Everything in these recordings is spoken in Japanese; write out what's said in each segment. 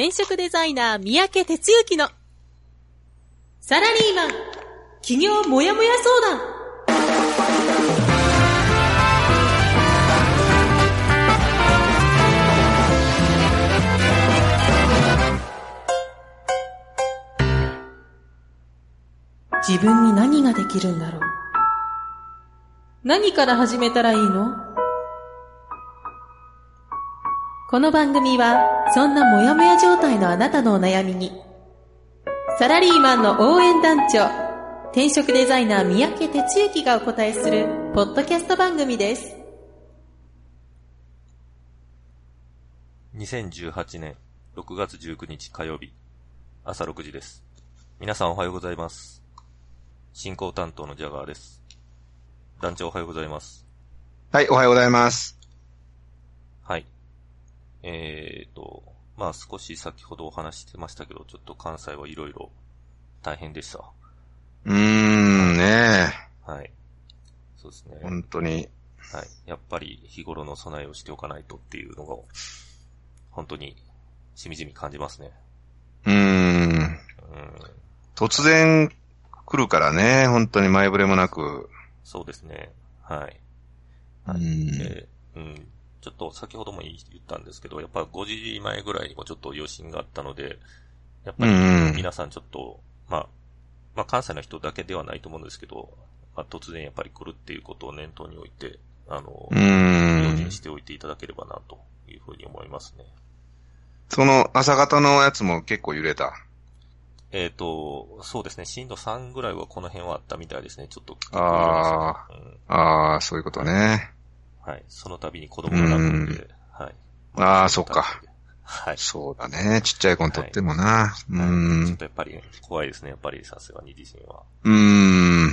転職デザイナー三宅哲之のサラリーマン企業もやもや相談。自分に何ができるんだろう？何から始めたらいいの？この番組は、そんなモヤモヤ状態のあなたのお悩みに、サラリーマンの応援団長、転職デザイナー三宅哲之がお答えする、ポッドキャスト番組です。2018年6月19日火曜日、朝6時です。皆さんおはようございます。進行担当のジャガーです。団長おはようございます。はい、おはようございます。はい。えーと、まあ少し先ほどお話ししてましたけど、ちょっと関西はいろいろ大変でした。うーん、ねはい。そうですねえ。。本当に。はい。やっぱり日頃の備えをしておかないとっていうのが、本当にしみじみ感じますね。うーん。うん。突然来るからね、本当に前触れもなく。そうですね。はい。うはい。ん。で、うん。ちょっと先ほども言ったんですけど、やっぱ5時前ぐらいにもちょっと余震があったので、やっぱりうんうん皆さんちょっと、まあ、まあ関西の人だけではないと思うんですけど、まあ突然やっぱり来るっていうことを念頭に置いて、あの、うーん用心。しておいていただければなというふうに思いますね。その朝方のやつも結構揺れた？えっ、と、そうですね、震度3ぐらいはこの辺はあったみたいですね。ちょっと結構あ揺れましたねああ、そういうことね。うん。はい。その度に子供が泣くんで、はい。あーそっか。はい。そうだね。ちっちゃい子にとってもな。はいちょっん。とやっぱり、ね、怖いですね、やっぱりさすがに地震は。うーん。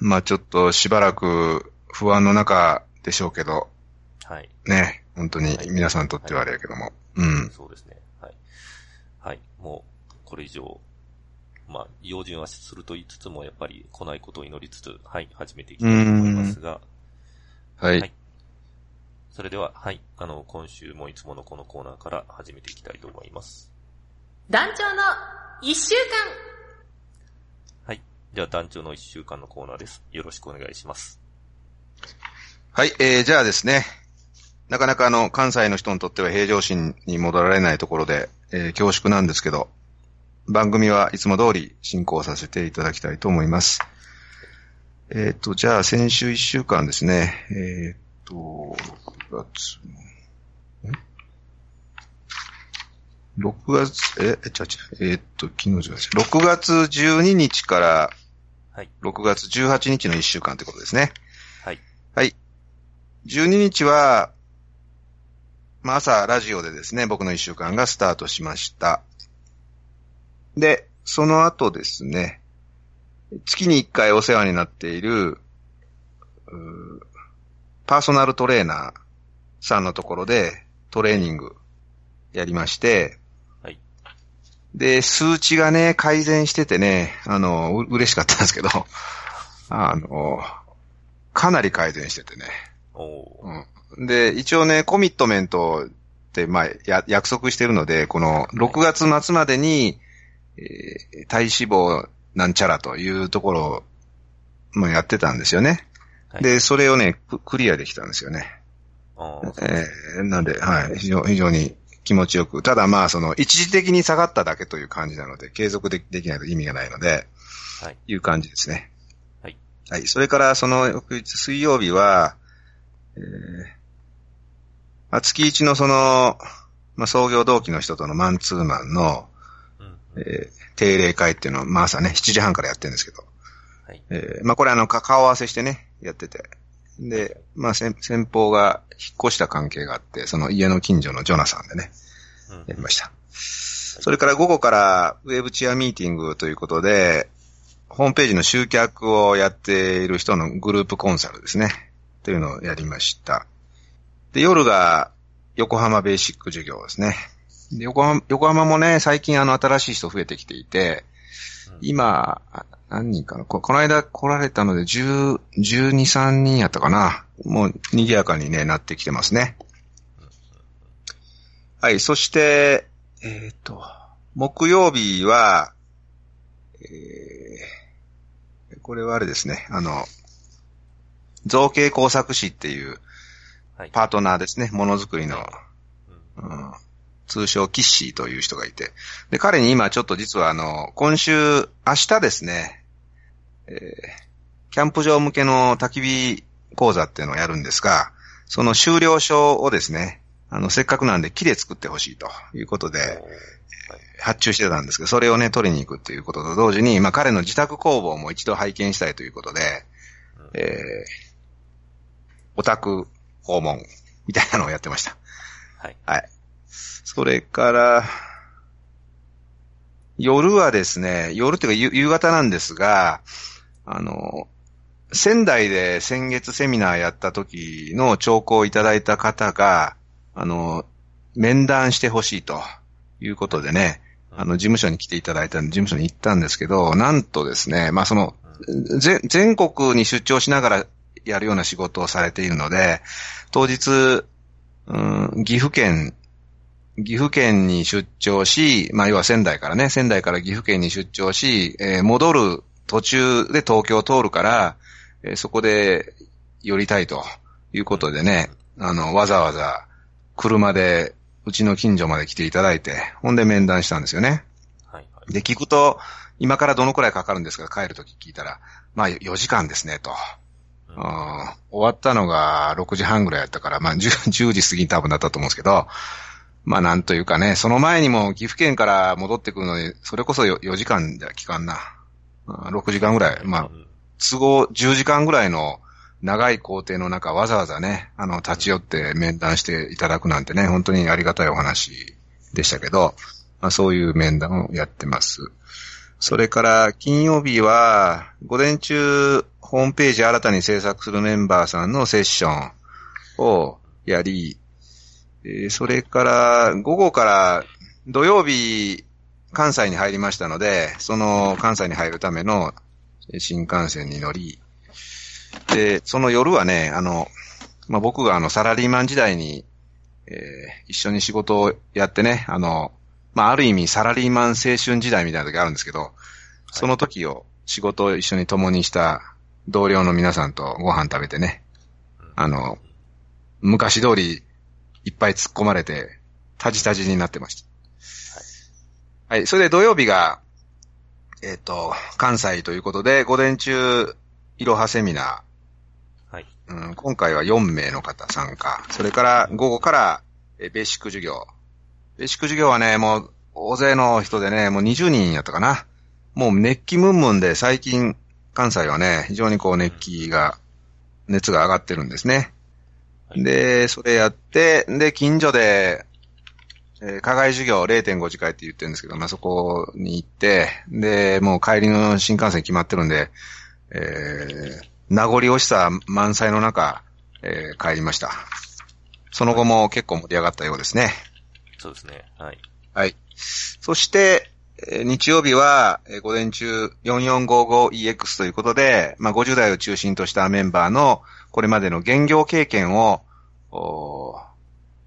まあちょっとしばらく不安の中でしょうけど、はい。ね。本当に皆さんにとってはあれやけども。うん。そうですね。はい。はい。もう、これ以上、まあ、用心はすると言いつつも、やっぱり来ないことを祈りつつ、はい、始めていきたいと思いますが、はい。はいそれでは、はい、あの、今週もいつものこのコーナーから始めていきたいと思います。団長の一週間はい。じゃあ、団長の一週間のコーナーです。よろしくお願いします。はい、えー、じゃあですね。なかなかあの、関西の人にとっては平常心に戻られないところで、えー恐縮なんですけど、番組はいつも通り進行させていただきたいと思います。えっ、と、じゃあ先週一週間ですね、えっ、と、6月の、ん ?6 月、え、え、ちゃちゃ、えっ、と、昨日じゃない6月12日からはい。6月18日の一週間ということですね。はい。はい。12日は、まあ、朝ラジオでですね、僕の一週間がスタートしました。で、その後ですね、月に一回お世話になっている、パーソナルトレーナーさんのところでトレーニングやりまして、はい。で、数値がね、改善しててね、あの、う嬉しかったんですけど、あの、かなり改善しててね。おーうん。で、一応ね、コミットメントって、まあ、や、約束してるので、この6月末までに、えー体脂肪なんちゃらというところを、まあ、やってたんですよね。はい。で、それをね、ククリアできたんですよね。えーなんで、はい、非常非常に気持ちよく。ただまあ、その、一時的に下がっただけという感じなので、継続でできないと意味がないので、はい。いう感じですね。はい。はい。それから、その翌日水曜日は、えーまあ、月一のその、まあ、創業同期の人とのマンツーマンの、うん。えー定例会っていうのを、まあ朝ね、7時半からやってるんですけど、はい。えーまあこれあの、か顔合わせしてね、やってて。で、まあ先先方が引っ越した関係があって、その家の近所のジョナサンでね、うんやりました。それから午後からウェブチアミーティングということで、ホームページの集客をやっている人のグループコンサルですね。というのをやりました。で、夜が横浜ベーシック授業ですね。で横浜横浜もね、最近あの新しい人増えてきていて、うん今、あ何人かな？ここの間来られたので10、12、3人やったかな？もう賑やかにね、なってきてますね。はい、そして、えっ、と、木曜日は、えー、これはあれですね、あの、造形工作士っていうはい。パートナーですね、ものづくりの、うんうん通称キッシーという人がいて。で、彼に今ちょっと実はあの、今週、明日ですね、えーキャンプ場向けの焚き火講座っていうのをやるんですが、その終了書をですね、あの、せっかくなんで木で作ってほしいということで、発注してたんですけど、それをね、取りに行くっていうことと同時に、まあ彼の自宅工房も一度拝見したいということで、うんえー、オタク訪問みたいなのをやってました。はい。はい。それから、夜はですね、夜っていうか夕方なんですが、あの、仙台で先月セミナーやった時の兆候をいただいた方が、あの、面談してほしいということでね、あの、事務所に来ていただいたんで、事務所に行ったんですけど、なんとですね、まあその、ぜ全国に出張しながらやるような仕事をされているので、当日、うん、岐阜県、岐阜県に出張し、まあ要は仙台からね、仙台から岐阜県に出張し、えー戻る途中で東京を通るから、えーそこで寄りたいということでね、あの、わざわざ車でうちの近所まで来ていただいて、ほんで面談したんですよね。はい。はい。で、聞くと、今からどのくらいかかるんですか帰るとき聞いたら、まあ4時間ですね、と。うんうん終わったのが6時半ぐらいやったから、まあ 10, 10時過ぎに多分だったと思うんですけど、まあなんというかね、その前にも岐阜県から戻ってくるのに、それこそ 4, 4時間じゃ聞かんな。6時間ぐらい。まあ、都合10時間ぐらいの長い工程の中、わざわざね、あの、立ち寄って面談していただくなんてね、本当にありがたいお話でしたけど、まあそういう面談をやってます。それから、金曜日は、午前中、ホームページ新たに制作するメンバーさんのセッションをやり、えーそれから、午後から、土曜日、関西に入りましたので、その関西に入るためのえー新幹線に乗り、で、その夜はね、あの、まあ、僕があの、サラリーマン時代に、えー一緒に仕事をやってね、あの、まあ、ある意味サラリーマン青春時代みたいな時あるんですけど、その時を仕事を一緒に共にした同僚の皆さんとご飯食べてね、あの、昔通りいっぱい突っ込まれて、タジタジになってました。はい。それで土曜日が、えっ、と、関西ということで、午前中、いろはセミナはい。ー、うん、今回は4名の方参加。それから午後から、えベーシック授業。ベーシック授業はね、もう、大勢の人でね、もう20人やったかな。もう熱気ムンムンで最近、関西はね、非常にこう熱気が、熱が上がってるんですね。はいで、それやって、で、近所で、えー課外授業0.5次会って言ってるんですけど、まあ、そこに行って、で、もう帰りの新幹線決まってるんで、えー、名残惜しさ満載の中、えー帰りました。その後も結構盛り上がったようですね。そうですね。はい。はい。そして、えー日曜日は、えー午前中 4455EX ということで、まあ、50代を中心としたメンバーのこれまでの現業経験を、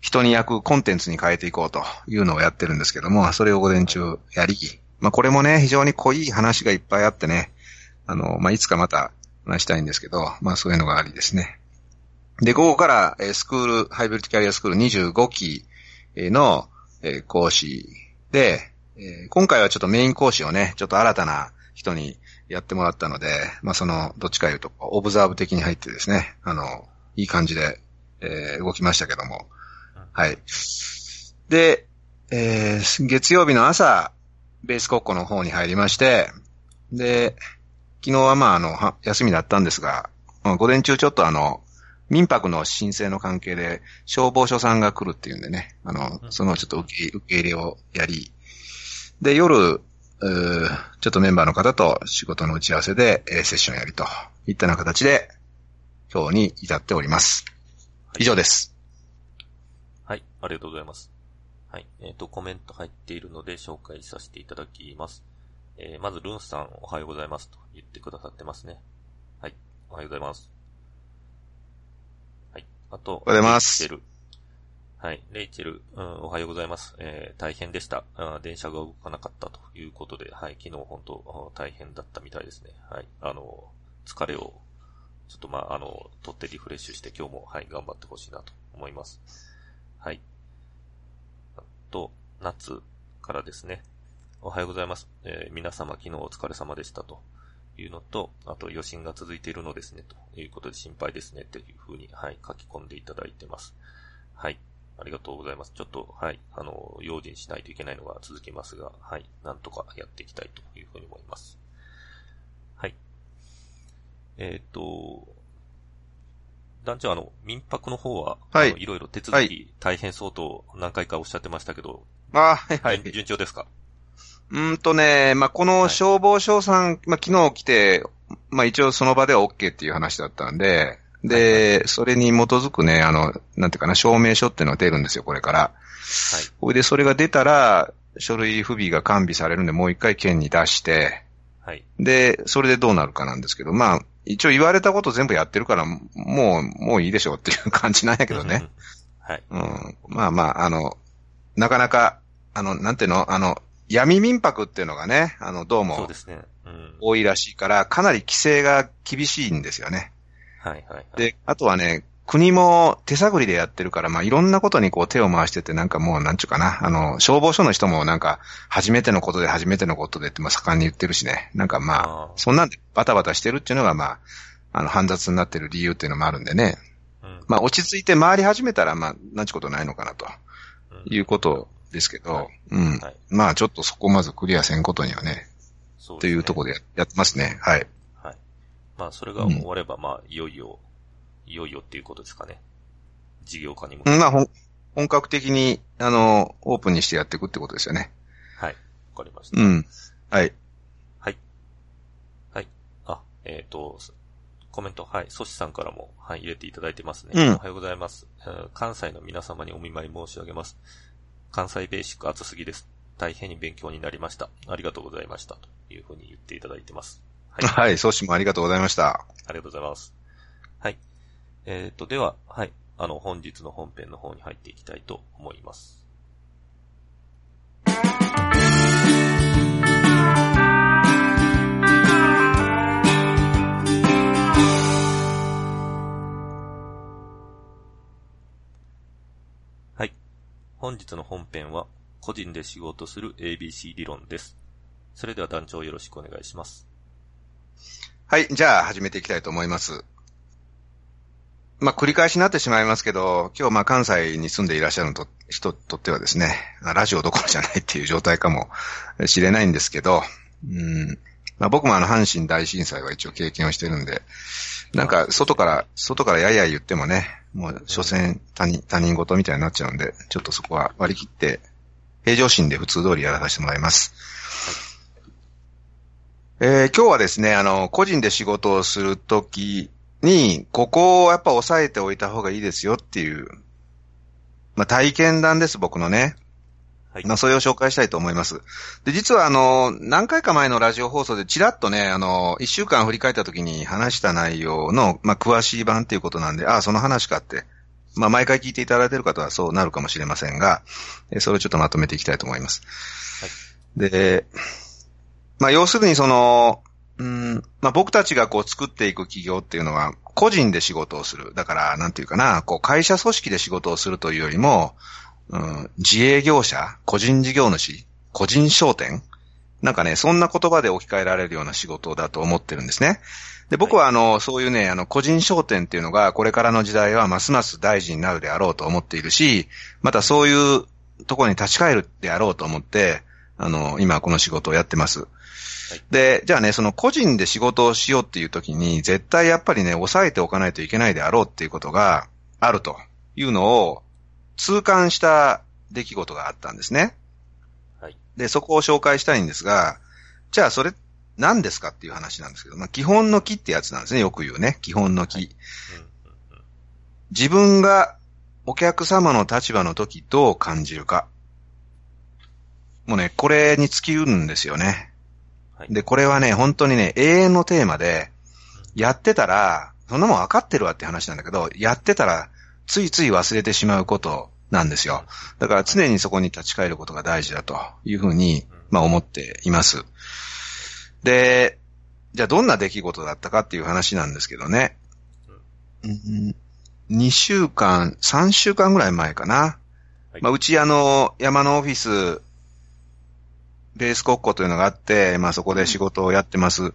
人に焼くコンテンツに変えていこうというのをやってるんですけども、それを午前中やり、まあ、これもね、非常に濃い話がいっぱいあってね、あの、まあ、いつかまた話したいんですけど、まあ、そういうのがありですね。で、午後から、えスクール、ハイブリッドキャリアスクール25期の、え講師で、え今回はちょっとメイン講師をね、ちょっと新たな人にやってもらったので、まあその、どっちかいうと、オブザーブ的に入ってですね、あの、いい感じで、えー動きましたけども、はい。で、えー月曜日の朝、ベース国庫の方に入りまして、で、昨日はまああの、は休みだったんですが、まあ午前中ちょっとあの、民泊の申請の関係で消防署さんが来るっていうんでね、あの、そのちょっと受け受け入れをやり、で、夜、ちょっとメンバーの方と仕事の打ち合わせで、えーセッションやりといったような形で、今日に至っております。以上です。はい。ありがとうございます。はい。えっ、と、コメント入っているので紹介させていただきます。えー、まず、ルンさん、おはようございますと言ってくださってますね。はい。おはようございます。はい。あと、おはようございます。はい。レイチェル、うん、おはようございます。えー、大変でした。電車が動かなかったということで、はい。昨日本当、大変だったみたいですね。はい。あの、疲れを、ちょっとまあ、あの、取ってリフレッシュして今日も、はい、頑張ってほしいなと思います。はい。あと、夏からですね。おはようございます。えー皆様昨日お疲れ様でしたというのと、あと余震が続いているのですね、ということで心配ですね、というふうに、はい、書き込んでいただいてます。はい。ありがとうございます。ちょっと、はい、あの、用心しないといけないのが続きますが、はい、なんとかやっていきたいというふうに思います。はい。えっ、と、団長、あの、民泊の方は、はいいろいろ手続はき大変そうと何回かおっしゃってましたけど、あはいはい。順順調ですか？うーんとね、まあ、この消防署さん、まあ、昨日来て、まあ、一応その場では OK っていう話だったんで、で、それに基づくね、あの、なんていうかな、証明書っていうのが出るんですよ、これから。はい。それで、それが出たら、書類不備が完備されるんで、もう一回県に出して、はい。で、それでどうなるかなんですけど、まあ、一応言われたこと全部やってるから、もう、もういいでしょうっていう感じなんやけどね。はい。うん。まあまあ、あの、なかなか、あの、なんていうの？あの、闇民泊っていうのがね、あの、どうもそうですね。うん。多いらしいから、かなり規制が厳しいんですよね。はいはいはい。で、あとはね、国も手探りでやってるから、まあ、いろんなことにこう手を回してて、なんかもう、なんちゅうかな、あの、消防署の人もなんか、初めてのことで初めてのことでって、まあ、盛んに言ってるしね。なんかまあ、そんなんでバタバタしてるっていうのが、まあ、あの、煩雑になってる理由っていうのもあるんでね。うん。まあ、落ち着いて回り始めたら、まあ、なんちゅうことないのかなと。うんいうことですけど、はいうん。はいまあちょっとそこまずクリアせんことにはね、そうっていうところでややってますね。はい。はい。まあ、それが終われば、まあ、いよいよ、いよいよっていうことですかね。事業化に向けて。まあ本格的に、あの、オープンにしてやっていくってことですよね。はい。わかりました。うん。はい。はい。はい。あ、えっ、と、すコメント、はい。ソシさんからも、はい、入れていただいてますね。うんおはようございます、えー関西の皆様にお見舞い申し上げます。関西ベーシック熱すぎです。大変に勉強になりました。ありがとうございました。というふうに言っていただいてます。はい。はい。ソシもありがとうございました。ありがとうございます。えっ、と、では、はい。あの、本日の本編の方に入っていきたいと思います。はい。本日の本編は、個人で仕事する ABC 理論です。それでは団長よろしくお願いします。はい。じゃあ始めていきたいと思います。まあ繰り返しになってしまいますけど、今日まあ関西に住んでいらっしゃると人とってはですね、ラジオどころじゃないっていう状態かもしれないんですけど、うん。まあ僕もあの阪神大震災は一応経験をしてるんで、なんか外から、外からやや言ってもね、もう所詮他人、他人事みたいになっちゃうんで、ちょっとそこは割り切って、平常心で普通通りやらさせてもらいます。えー今日はですね、あの、個人で仕事をするときに、ここをやっぱ押さえておいた方がいいですよっていう、まあ体験談です、僕のね。はい。まあそれを紹介したいと思います。で、実はあの、何回か前のラジオ放送でちらっとね、あの、一週間振り返ったときに話した内容の、まあ詳しい版っていうことなんで、ああ、その話かって。まあ毎回聞いていただいている方はそうなるかもしれませんが、えーそれをちょっとまとめていきたいと思います。で、まあ要するにその、うん、まあ僕たちがこう作っていく企業っていうのは、個人で仕事をする。だから、なんていうかな、こう会社組織で仕事をするというよりも、うん、自営業者、個人事業主、個人商店なんかね、そんな言葉で置き換えられるような仕事だと思ってるんですね。で、僕はあの、そういうね、あの、個人商店っていうのが、これからの時代はますます大事になるであろうと思っているし、またそういうところに立ち返るであろうと思って、あの、今この仕事をやってます。で、じゃあね、その個人で仕事をしようっていう時に、絶対やっぱりね、抑えておかないといけないであろうっていうことがあるというのを痛感した出来事があったんですね。はい。で、そこを紹介したいんですが、じゃあそれ何ですかっていう話なんですけど、まあ、基本の木ってやつなんですね、よく言うね。基本の木。うんうんうん自分がお客様の立場の時どう感じるか。もうね、これに尽きるんですよね。はい。で、これはね、本当にね、永遠のテーマで、やってたら、そんなもん分かってるわって話なんだけど、やってたら、ついつい忘れてしまうことなんですよ。だから常にそこに立ち返ることが大事だというふうに、まあ思っています。で、じゃあどんな出来事だったかっていう話なんですけどね。うん2週間、3週間ぐらい前かな。はいまあ、うちあの、山のオフィス、ベース国庫というのがあって、まあそこで仕事をやってます。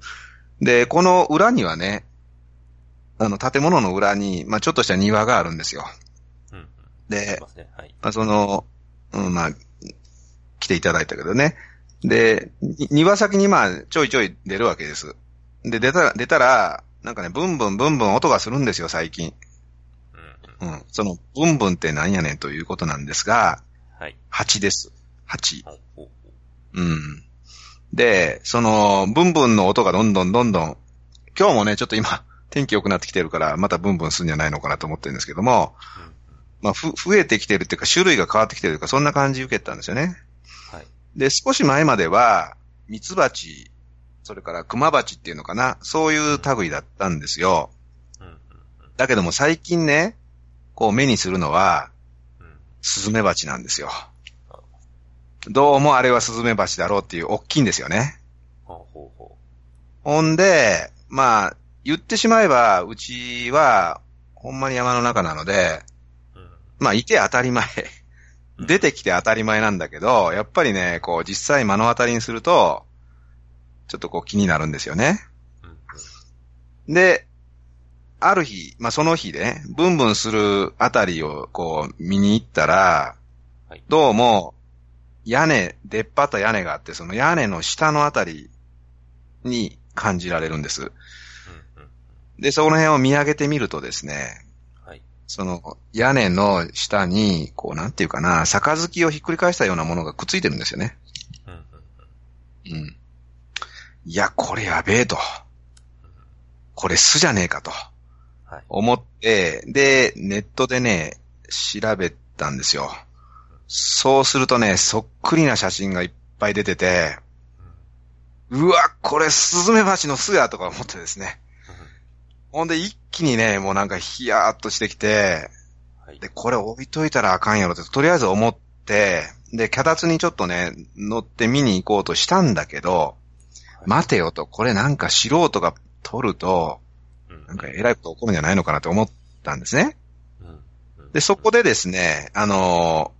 で、この裏にはね、あの、建物の裏に、まあちょっとした庭があるんですよ。うん。うん。で、ますね。はい。まあ、その、うん、まあ、来ていただいたけどね。で、に庭先にまあ、ちょいちょい出るわけです。で、出たら、出たら、なんかね、ブンブンブンブン音がするんですよ、最近。うん。その、ブンブンってなんやねんということなんですが、はい。蜂です。蜂。ほうん。で、その、ブンブンの音がどんどんどんどん、今日もね、ちょっと今、天気良くなってきてるから、またブンブンするんじゃないのかなと思ってるんですけども、ううん。まあ、ふ、増えてきてるっていうか、種類が変わってきてるというか、そんな感じ受けたんですよね。はい。で、少し前までは、ミツバチ、それからクマバチっていうのかな、そういう類だったんですよ。だけども最近ね、こう目にするのは、うん。スズメバチなんですよ。どうもあれはスズメバチだろうっていう大きいんですよね。ほうほうほほんで、まあ、言ってしまえば、うちは、ほんまに山の中なので、う。うん。まあ、いて当たり前。出てきて当たり前なんだけど、やっぱりね、こう、実際目の当たりにすると、ちょっとこう気になるんですよね。うん。うん。で、ある日、まあ、その日でね、ブンブンするあたりをこう見に行ったら、はいどうも、屋根、出っ張った屋根があって、その屋根の下のあたりに感じられるんです。で、その辺を見上げてみるとですね、はい。その屋根の下に、こうなんていうかな、杯をひっくり返したようなものがくっついてるんですよね。うん。いや、これやべえと。これ巣じゃねえかとはい。思って、で、ネットでね、調べたんですよ。そうするとね、そっくりな写真がいっぱい出てて、うわ、これスズメバチの巣やとか思ってですね。ほんで一気にね、もうなんかヒヤーっとしてきて、はい。で、これ置いといたらあかんやろって、とりあえず思って、で、脚立にちょっとね、乗って見に行こうとしたんだけど、待てよと、これなんか素人が撮ると、うん。なんか偉いこと起こるんじゃないのかなと思ったんですね。で、そこでですね、あのー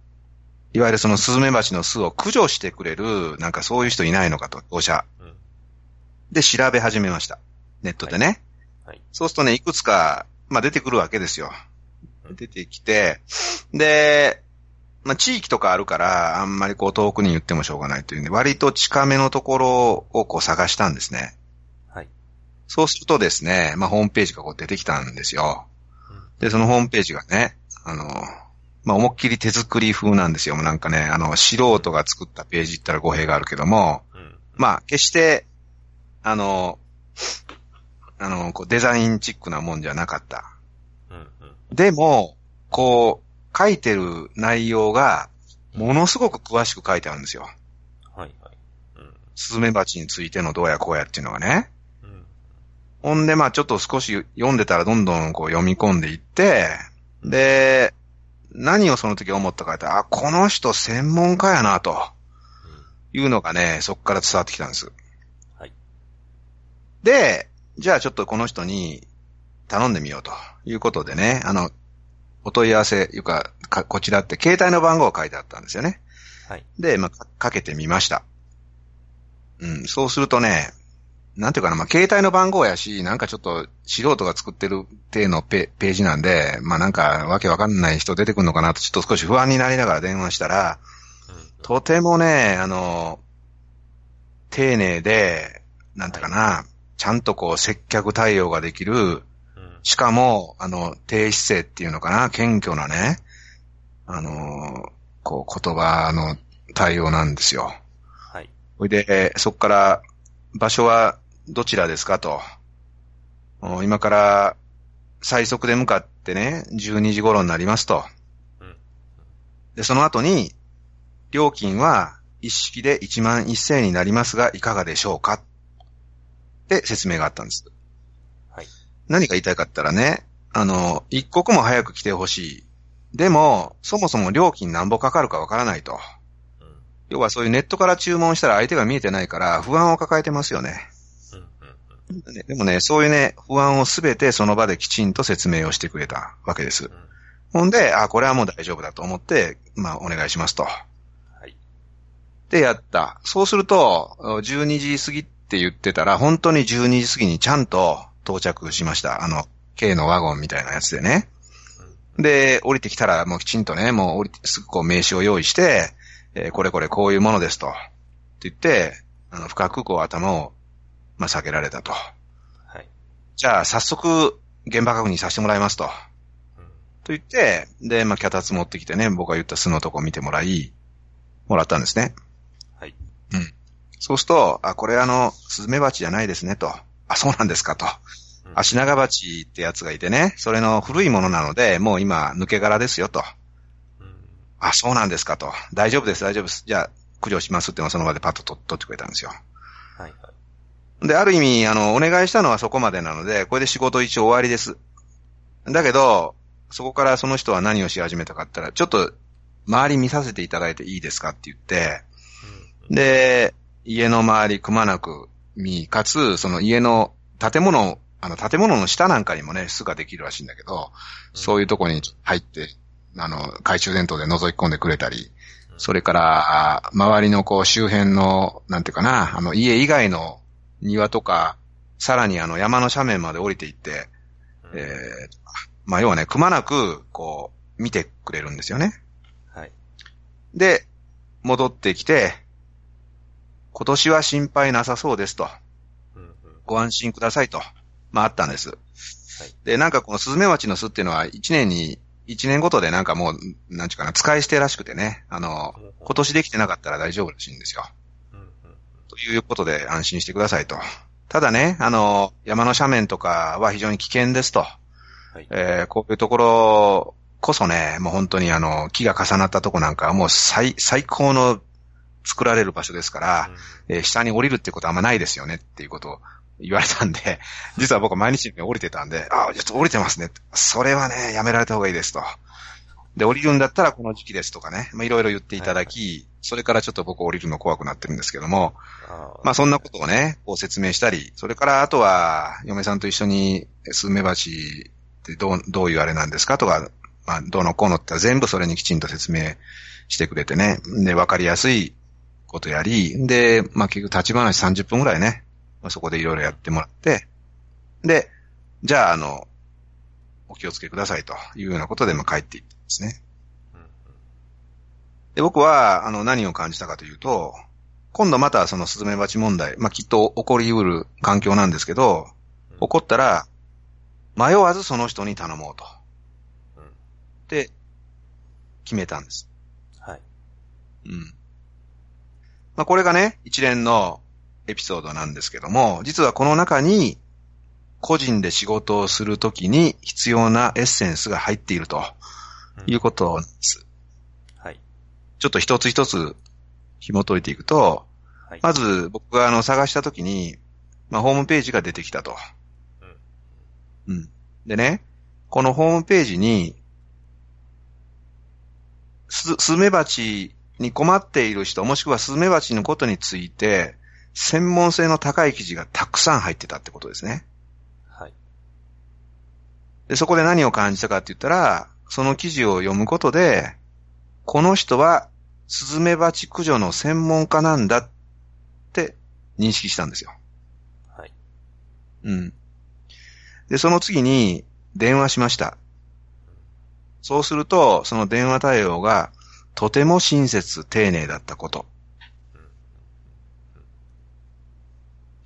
いわゆるそのスズメバチの巣を駆除してくれる、なんかそういう人いないのかと、業者。うん。で、調べ始めました。ネットでね。はい。そうするとね、いくつか、まあ出てくるわけですよう。ん出てきて、で、まあ地域とかあるから、あんまりこう遠くに言ってもしょうがないというんで、割と近めのところをこう探したんですね。はい。そうするとですね、まあホームページがこう出てきたんですよ。うん。で、そのホームページがね、あの、まあ思いっきり手作り風なんですよ。もうなんかね、あの、素人が作ったページったら語弊があるけども、うん。まあ、決して、あの、あの、こうデザインチックなもんじゃなかった。うん。うん。でも、こう、書いてる内容が、ものすごく詳しく書いてあるんですよ。はい。はい。うん。スズメバチについてのどうやこうやっていうのがね。うん。ほんで、まあちょっと少し読んでたらどんどんこう読み込んでいって、で、何をその時思ったかって、あ、この人専門家やな、というのがね、そこから伝わってきたんです。はい。で、じゃあちょっとこの人に頼んでみようということでね、あの、お問い合わせ、いうか、かこちらって携帯の番号が書いてあったんですよね。はい。で、まあ、かかけてみました。うん、そうするとね、なんていうかな、まあ、携帯の番号やし、なんかちょっと素人が作ってる体のペページなんで、まあ、なんかわけわかんない人出てくるのかなと、ちょっと少し不安になりながら電話したら、うん。とてもね、あの、丁寧で、なんていうかな、ちゃんとこう接客対応ができる、うん。しかも、あの、低姿勢っていうのかな、謙虚なね、あの、こう言葉の対応なんですよ。はい。ほいで、えーそこから、場所はどちらですかと。お今から、最速で向かってね、12時頃になりますと。うん。で、その後に、料金は一式で1万1000円になりますが、いかがでしょうか？って説明があったんです。はい。何が言いたいかったらね、あの、一刻も早く来てほしい。でも、そもそも料金なんぼかかるかわからないと。うん。要はそういうネットから注文したら相手が見えてないから不安を抱えてますよね。うん。うん。ねでもね、そういうね、不安をすべてその場できちんと説明をしてくれたわけです。ほんで、あ、これはもう大丈夫だと思って、まあ、お願いしますと。はい。で、やった。そうすると、12時過ぎって言ってたら、本当に12時過ぎにちゃんと到着しました。あの、K のワゴンみたいなやつでね。で、降りてきたらもうきちんとね、もう降りてすぐこう名刺を用意して、えーこれこれこういうものですと。って言って、あの、深くこう頭を、まあ、下げられたと。はい。じゃあ、早速、現場確認させてもらいますと。うん。と言って、で、まあ、脚立持ってきてね、僕が言った巣のとこ見てもらい、もらったんですね。はい。そうすると、あ、これあの、スズメバチじゃないですね、と。あ、そうなんですか、と。うん足長バチってやつがいてね、それの古いものなので、もう今、抜け殻ですよ、と。うん。あ、そうなんですか、と。大丈夫です、大丈夫です。じゃあ、駆除しますってその場でパッと取取ってくれたんですよ。はい。はい。で、ある意味、あの、お願いしたのはそこまでなので、これで仕事一応終わりです。だけど、そこからその人は何をし始めたかったら、ちょっと、周り見させていただいていいですかって言って、うん。で、家の周りくまなく見、かつ、その家の建物、あの、建物の下なんかにもね、巣ができるらしいんだけど、そういうとこに入って、あの、懐中電灯で覗き込んでくれたり、それから、あ周りのこう周辺の、なんていうかな、あの家以外の庭とか、さらにあの山の斜面まで降りていって、うん。えー、まあ要はね、くまなく、こう、見てくれるんですよね。はい。で、戻ってきて、今年は心配なさそうですと。うん。うん。ご安心くださいと。まああったんです。で、なんかこのスズメバチの巣っていうのは一年に、一年ごとでなんかもう、なんちゅうかな、使い捨てらしくてね、あの、今年できてなかったら大丈夫らしいんですよ。うん。うん。ということで安心してくださいと。ただね、あの、山の斜面とかは非常に危険ですと。はい。えーこういうところこそね、もう本当にあの、木が重なったとこなんかはもう最、最高の作られる場所ですから、えー下に降りるってことはあんまないですよねっていうことを言われたんで、実は僕は毎日降りてたんで、あ、ちょっと降りてますね。それはね、やめられた方がいいですと。で、降りるんだったらこの時期ですとかね、まあいろいろ言っていただき、それからちょっと僕降りるの怖くなってるんですけども、あーまあそんなことをね、こう説明したり、それからあとは、嫁さんと一緒にスズメバチってどう、どういうあれなんですかとか、まあどうのこうのって全部それにきちんと説明してくれてね。で、わかりやすいことやり、で、まあ結局立ち話30分ぐらいね、まあ、そこでいろいろやってもらって、で、じゃああの、お気をつけくださいというようなことで、まあ帰っていったんですね。で、僕は、あの、何を感じたかというと、今度またそのスズメバチ問題、まあ、きっと起こりうる環境なんですけど、うん起こったら、迷わずその人に頼もうと。うん。で、決めたんです。はい。うん。まあ、これがね、一連のエピソードなんですけども、実はこの中に、個人で仕事をするときに必要なエッセンスが入っているということです。はい。ちょっと一つ一つ紐解いていくと、はい。まず僕があの探したときに、まあ、ホームページが出てきたと。うん。でね、このホームページに、す、スズメバチに困っている人、もしくはスズメバチのことについて、専門性の高い記事がたくさん入ってたってことですね。はい。で、そこで何を感じたかって言ったら、その記事を読むことで、この人はスズメバチ駆除の専門家なんだって認識したんですよ。はい。うん。で、その次に電話しました。そうすると、その電話対応がとても親切、丁寧だったこと。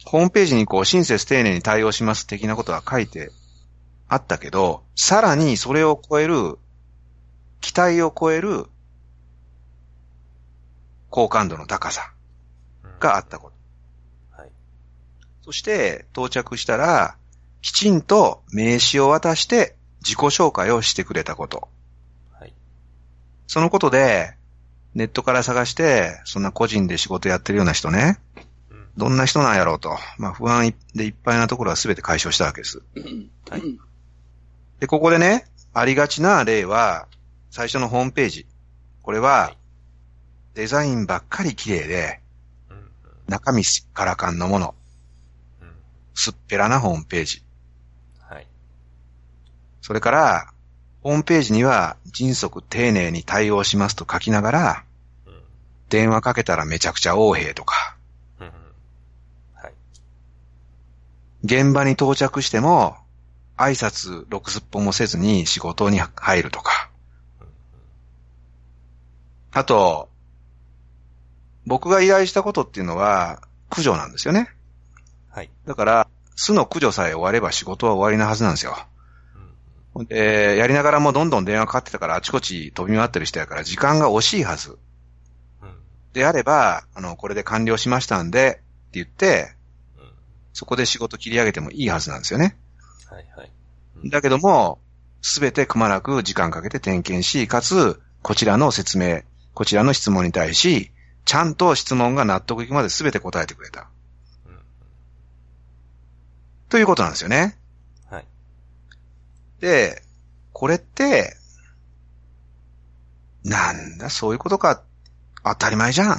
ホームページにこう、親切、丁寧に対応します的なことは書いてあったけど、さらにそれを超える、期待を超える、好感度の高さうんがあったこと。はい。そして到着したら、きちんと名刺を渡して自己紹介をしてくれたこと。はい。そのことで、ネットから探して、そんな個人で仕事やってるような人ね、うん。どんな人なんやろうと、まあ不安でいっぱいなところは全て解消したわけです。はい。で、ここでね、ありがちな例は、最初のホームページ。これは、デザインばっかり綺麗で、うんうん中身すっからかんのもの。うんすっぺらなホームページ。はい。それから、ホームページには迅速丁寧に対応しますと書きながら、うん電話かけたらめちゃくちゃ横兵とか、うんうんはい。現場に到着しても、挨拶六すっぽもせずに仕事に入るとか。うんうんあと、僕が依頼したことっていうのは、駆除なんですよね。はい。だから、巣の駆除さえ終われば仕事は終わりなはずなんですよ。うんで、やりながらもどんどん電話かかってたからあちこち飛び回ってる人やから時間が惜しいはず。うんであれば、あの、これで完了しましたんで、って言って、うんそこで仕事切り上げてもいいはずなんですよね。はいはい。うんだけども、すべてくまなく時間かけて点検し、かつ、こちらの説明、こちらの質問に対し、ちゃんと質問が納得いくまですべて答えてくれた。うんということなんですよね。はい。で、これって、なんだ、そういうことか、当たり前じゃん。っ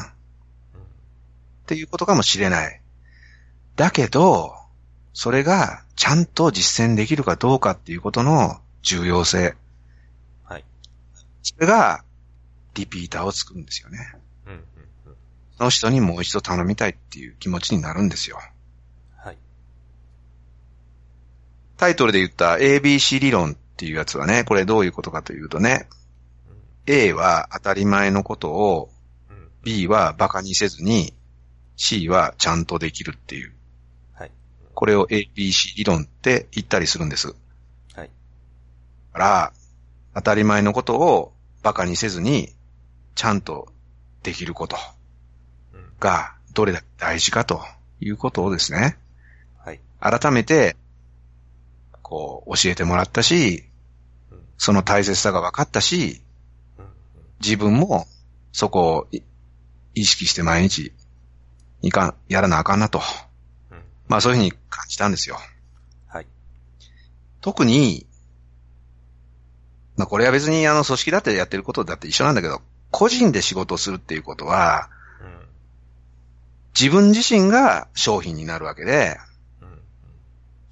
ていうことかもしれない。だけど、それがちゃんと実践できるかどうかっていうことの重要性。はい。それが、リピーターを作るんですよね。の人にもう一度頼みたいっていう気持ちになるんですよ。はい。タイトルで言った ABC 理論っていうやつはね、これどういうことかというとね、A は当たり前のことを、うんうん B は馬鹿にせずに、C はちゃんとできるっていう。はい。これを ABC 理論って言ったりするんです。はい。だから、当たり前のことを馬鹿にせずに、ちゃんとできることうんがどれだけ大事かということをですね、はい。改めて、こう、教えてもらったし、うんその大切さが分かったし、自分もそこをい意識して毎日、いかん、やらなあかんなと。うんまあそういうふうに感じたんですよ。はい。特に、まあこれは別にあの組織だってやってることだって一緒なんだけど、個人で仕事をするっていうことは、うん自分自身が商品になるわけで、うんうん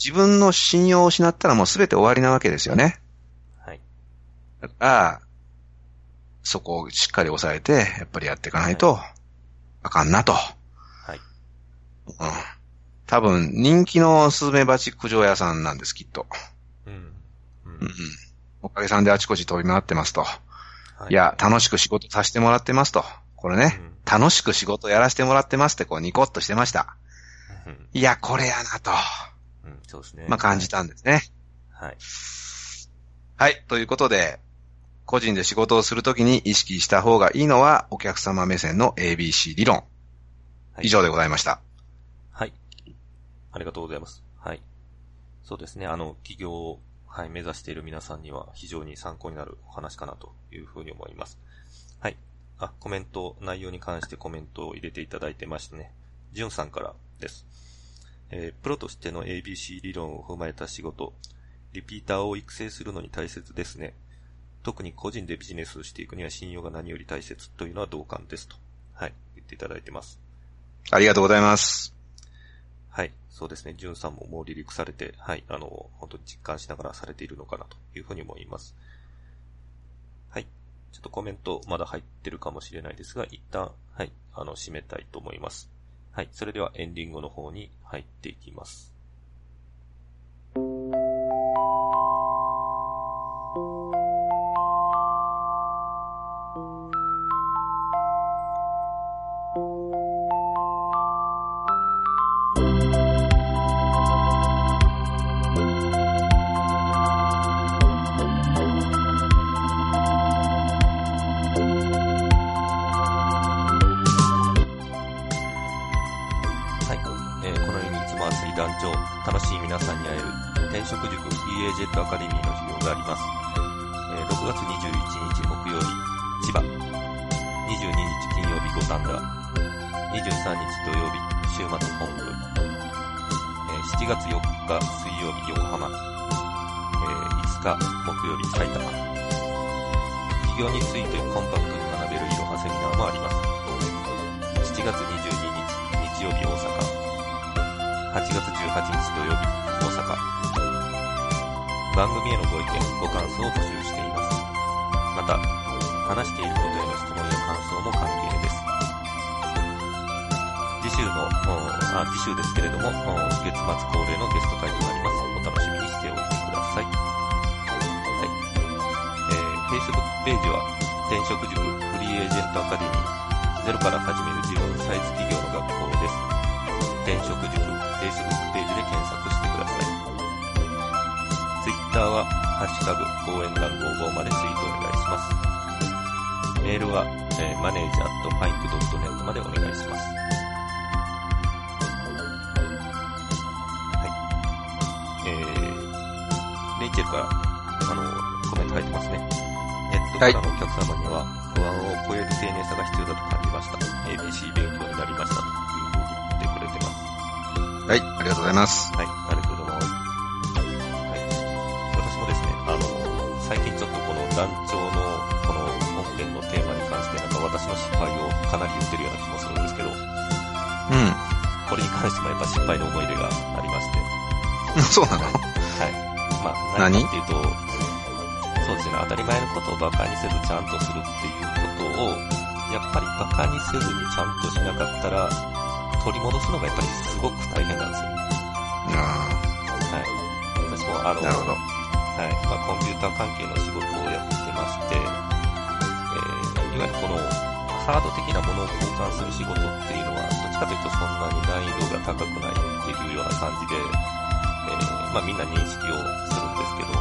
自分の信用を失ったらもう全て終わりなわけですよね。はい。だから、そこをしっかり抑えて、やっぱりやっていかないと、あかんなと。はい。うん。多分、人気のスズメバチ駆除屋さんなんです、きっと。うん。ううんん。おかげさんであちこち飛び回ってますと。はいや、楽しく仕事させてもらってますと。これね、楽しく仕事やらせてもらってますってこうニコッとしてました。うんいや、これやなと、うん、そうですね。まあ感じたんですね。はい。はい。ということで、個人で仕事をするときに意識した方がいいのは、お客様目線の ABC 理論。はい以上でございました。はい。ありがとうございます。はい。そうですね。あの、企業を、はい、目指している皆さんには非常に参考になるお話かなというふうに思います。はい。あ、コメント、内容に関してコメントを入れていただいてましてね。じゅんさんからです。えープロとしての ABC 理論を踏まえた仕事、リピーターを育成するのに大切ですね。特に個人でビジネスをしていくには信用が何より大切というのは同感ですと。はい。言っていただいてます。ありがとうございます。はい。そうですね。ジュンさんももう離陸されて、はい。あの、本当に実感しながらされているのかなというふうに思います。ちょっとコメントまだ入ってるかもしれないですが、一旦、はい。あの、締めたいと思います。はい。それではエンディングの方に入っていきます。話していることへの質問や感想も歓迎です。次週の、あ次週ですけれども、月末恒例のゲスト会となります。お楽しみにしておいてください。はい。えー、Facebook ページは、転職塾フリーエージェントアカデミー、ゼロから始める自分サイズ企業の学校です。転職塾 Facebook ページで検索してください。Twitter は、ハッシュタグ、応援団55までツイートお願いします。メールは、えー、マネージャーとファインク .net までお願いします。はい。えー、レイチェルから、あの、コメント入ってますね。ネットからのお客様には、不安を超える丁寧さが必要だと感じました。ABC 勉強になりましたというふうに言ってくれてます。はい、ありがとうございます。はいうん。これに関してもやっぱ失敗の思い出がありまして、そうなの？はい。まあ、何？っていうと、そうですね、当たり前のことを馬鹿にせずちゃんとするっていうことを、やっぱり馬鹿にせずにちゃんとしなかったら、取り戻すのがやっぱりすごく大変なんですよ。あはい。私もあの、あ、なるほど。はい。まあ、コンピューター関係の仕事をやってまして、えー、いわゆるこの、ハード的なものを交換する仕事っていうのは、どかというとそんなに難易度が高くないっていうような感じで、えー、まあみんな認識をするんですけど、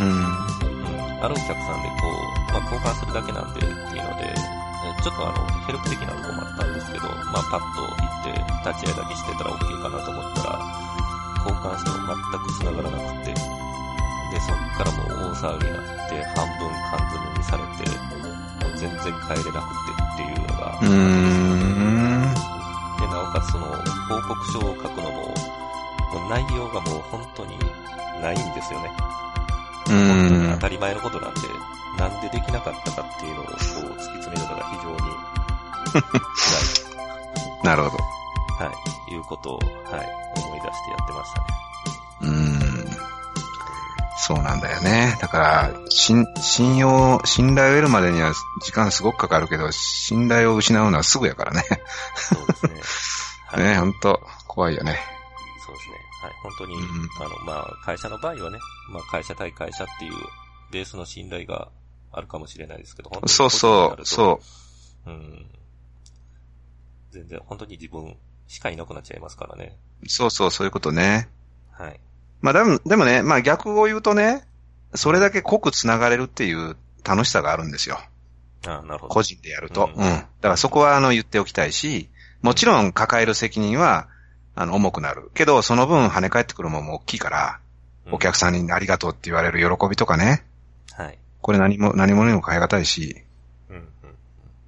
うん。うん、あるお客さんでこう、まあ交換するだけなんでっていうので、えーちょっとあの、ヘルプ的なとこもあったんですけど、まあパッと行って立ち会いだけしてたら OK かなと思ったら、交換しても全く繋がらなくて、で、そっからもう大騒ぎになって、半分缶詰にされて、もう全然帰れなくてっていうのが、うーん。その、報告書を書くのも、もう内容がもう本当にないんですよね。うん当。たり前のことなんで、なんでできなかったかっていうのをこう突き詰めるのが非常に 辛なるほど。い、はい、いうことを、はい、思い出してやってましたね。うーん。そうなんだよね。だから、信、信用、信頼を得るまでには時間すごくかかるけど、信頼を失うのはすぐやからね。そうですね。はい。ね、ほんと、怖いよね。そうですね。はい。本当に、うんあの、まあ、会社の場合はね、まあ、会社対会社っていうベースの信頼があるかもしれないですけど、そうそう、そう。う。うん。全然、本当に自分しかいなくなっちゃいますからね。そうそう、そういうことね。はい。まあでも、でもね、まあ逆を言うとね、それだけ濃く繋がれるっていう楽しさがあるんですよ。あなるほど。個人でやると。ううんん。だからそこはあの言っておきたいし、もちろん抱える責任は、あの、重くなる。けど、その分跳ね返ってくるものも大きいから、お客さんにありがとうって言われる喜びとかね。うんはい。これ何も、何者にも変え難いし、うん、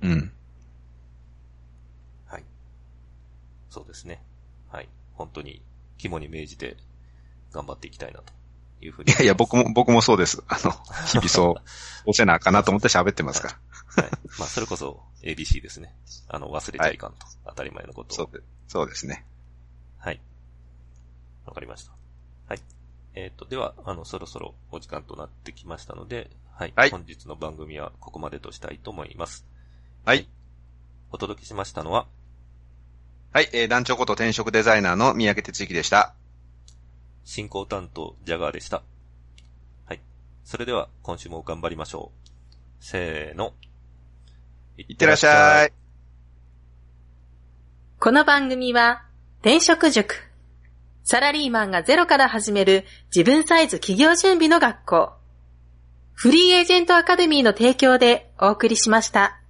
うん。うん。はい。そうですね。はい。本当に肝に銘じて頑張っていきたいなというふうに。いやいや、僕も、僕もそうです。あの、日々そう、おせなあかなと思って喋ってますから。はい。まあ、それこそ ABC ですね。あの、忘れちゃいかんと。当たり前のことを。そうで、そうですね。はい。わかりました。はい。えっ、と、では、あの、そろそろお時間となってきましたので、はい。はい本日の番組はここまでとしたいと思います。はい。お届けしましたのは、はい、えー、団長こと転職デザイナーの三宅哲之でした。進行担当、ジャガーでした。はい。それでは、今週も頑張りましょう。せーの。いってらっしゃい。この番組は、転職塾。サラリーマンがゼロから始める自分サイズ企業準備の学校。フリーエージェントアカデミーの提供でお送りしました。